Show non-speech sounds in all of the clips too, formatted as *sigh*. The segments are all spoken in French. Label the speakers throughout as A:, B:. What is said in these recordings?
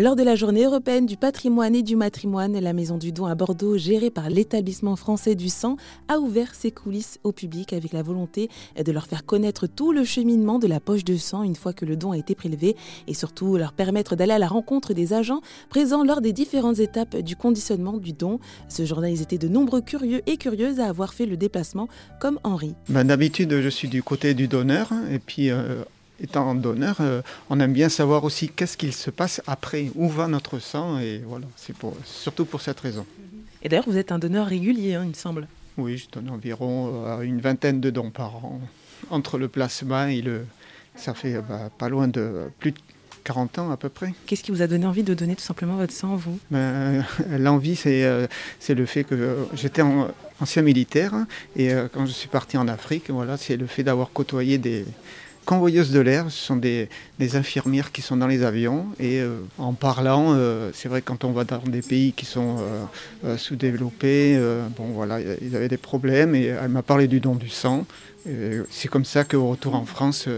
A: Lors de la journée européenne du patrimoine et du matrimoine, la Maison du Don à Bordeaux, gérée par l'établissement français du sang, a ouvert ses coulisses au public avec la volonté de leur faire connaître tout le cheminement de la poche de sang une fois que le don a été prélevé et surtout leur permettre d'aller à la rencontre des agents présents lors des différentes étapes du conditionnement du don. Ce jour-là, ils étaient de nombreux curieux et curieuses à avoir fait le déplacement, comme Henri.
B: Ben, D'habitude, je suis du côté du donneur et puis euh, étant donneur, euh, on aime bien savoir aussi qu'est-ce qu'il se passe après, où va notre sang, et voilà, c'est pour, surtout pour cette raison.
A: Et d'ailleurs, vous êtes un donneur régulier, hein, il me semble.
B: Oui, je donne environ euh, une vingtaine de dons par an. Entre le plasma et le. Ça fait bah, pas loin de plus de 40 ans à peu près.
A: Qu'est-ce qui vous a donné envie de donner tout simplement votre sang, vous?
B: Ben, L'envie, c'est euh, c'est le fait que j'étais ancien militaire et quand je suis parti en Afrique, voilà, c'est le fait d'avoir côtoyé des, convoyeuses de l'air, ce sont des, infirmières qui sont dans les avions. Et euh, en parlant, euh, c'est vrai quand on va dans des pays qui sont euh, sous-développés, bon voilà, ils avaient des problèmes et elle m'a parlé du don du sang. C'est comme ça qu'au retour en France,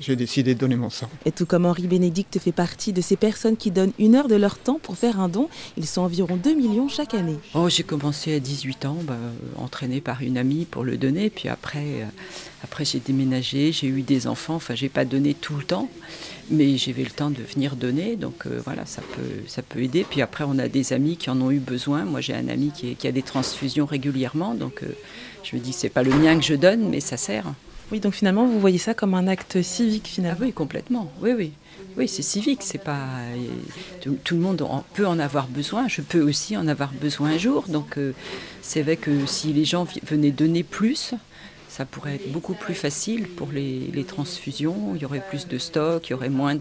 B: j'ai décidé de donner mon sang.
A: Et tout comme Henri Bénédicte fait partie de ces personnes qui donnent une heure de leur temps pour faire un don, ils sont environ 2 millions chaque année.
C: Oh, j'ai commencé à 18 ans, bah, entraîné par une amie pour le donner, puis après, euh, après j'ai déménagé, j'ai eu des enfants, enfin j'ai pas donné tout le temps, mais j'ai eu le temps de venir donner, donc euh, voilà, ça peut, ça peut aider. Puis après, on a des amis qui en ont eu besoin. Moi, j'ai un ami qui, qui, a des transfusions régulièrement, donc euh, je me dis, c'est pas le mien que je donne, mais ça sert.
A: Oui, donc finalement, vous voyez ça comme un acte civique, finalement.
C: Ah oui, complètement. Oui, oui. Oui, c'est civique. C'est pas tout, le monde peut en avoir besoin. Je peux aussi en avoir besoin un jour. Donc, euh, c'est vrai que si les gens venaient donner plus, ça pourrait être beaucoup plus facile pour les, transfusions. Il y aurait plus de stock, il y aurait moins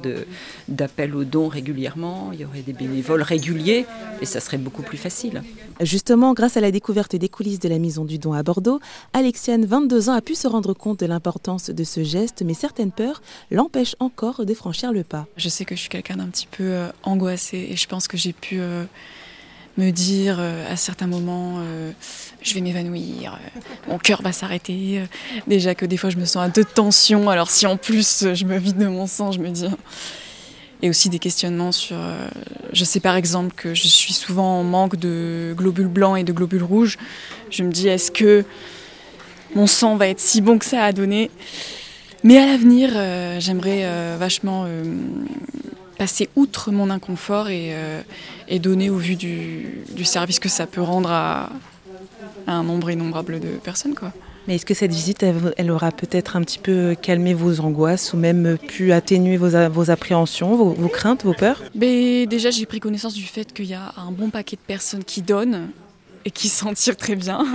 C: d'appels aux dons régulièrement, il y aurait des bénévoles réguliers et ça serait beaucoup plus facile.
A: Justement, grâce à la découverte des coulisses de la Maison du Don à Bordeaux, Alexiane, 22 ans, a pu se rendre compte de l'importance de ce geste, mais certaines peurs l'empêchent encore de franchir le pas.
D: Je sais que je suis quelqu'un d'un petit peu euh, angoissé et je pense que j'ai pu... Euh, me dire euh, à certains moments euh, je vais m'évanouir, euh, mon cœur va s'arrêter. déjà que des fois je me sens à deux tensions, alors si en plus je me vide de mon sang, je me dis. Et aussi des questionnements sur. je sais par exemple que je suis souvent en manque de globules blancs et de globules rouges. Je me dis est-ce que mon sang va être si bon que ça à donner? Mais à l'avenir, j'aimerais vachement passer outre mon inconfort et, euh, et donner au vu du, du, service que ça peut rendre à, un nombre innombrable de personnes. Quoi.
A: Mais est-ce que cette visite, elle, aura peut-être un petit peu calmé vos angoisses ou même pu atténuer vos, vos appréhensions, vos, vos, craintes, vos peurs?
D: Mais Déjà, j'ai pris connaissance du fait qu'il y a un bon paquet de personnes qui donnent et qui s'en tirent très bien.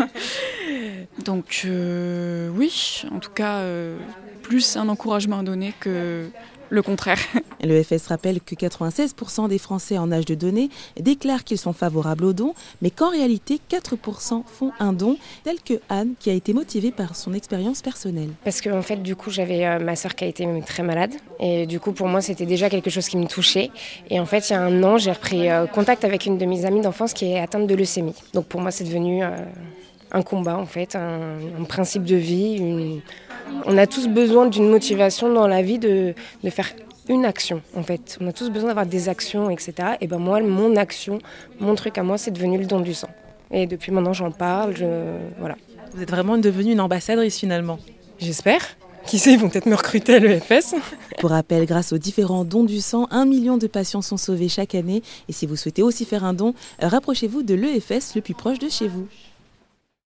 D: *laughs* Donc euh, oui, en tout cas, euh, plus un encouragement à donner que le contraire. *laughs*
A: Le FS rappelle que 96% des Français en âge de donner déclarent qu'ils sont favorables aux dons, mais qu'en réalité 4% font un don, tel que Anne, qui a été motivée par son expérience personnelle.
E: Parce qu'en en fait, du coup, j'avais euh, ma soeur qui a été très malade, et du coup, pour moi, c'était déjà quelque chose qui me touchait. Et en fait, il y a un an, j'ai repris euh, contact avec une de mes amies d'enfance qui est atteinte de leucémie. Donc pour moi, c'est devenu euh, un combat, en fait, un, un principe de vie, une on a tous besoin d'une motivation dans la vie de, faire une action en fait. On a tous besoin d'avoir des actions, etc. Et ben moi, mon action, mon truc à moi, c'est devenu le don du sang. Et depuis maintenant, j'en parle. Je, voilà.
A: Vous êtes vraiment devenue une ambassadrice finalement.
E: J'espère. Qui sait, ils vont peut-être me recruter à l'EFS.
A: Pour rappel, grâce aux différents dons du sang, un million de patients sont sauvés chaque année. Et si vous souhaitez aussi faire un don, rapprochez-vous de l'EFS le plus proche de chez vous.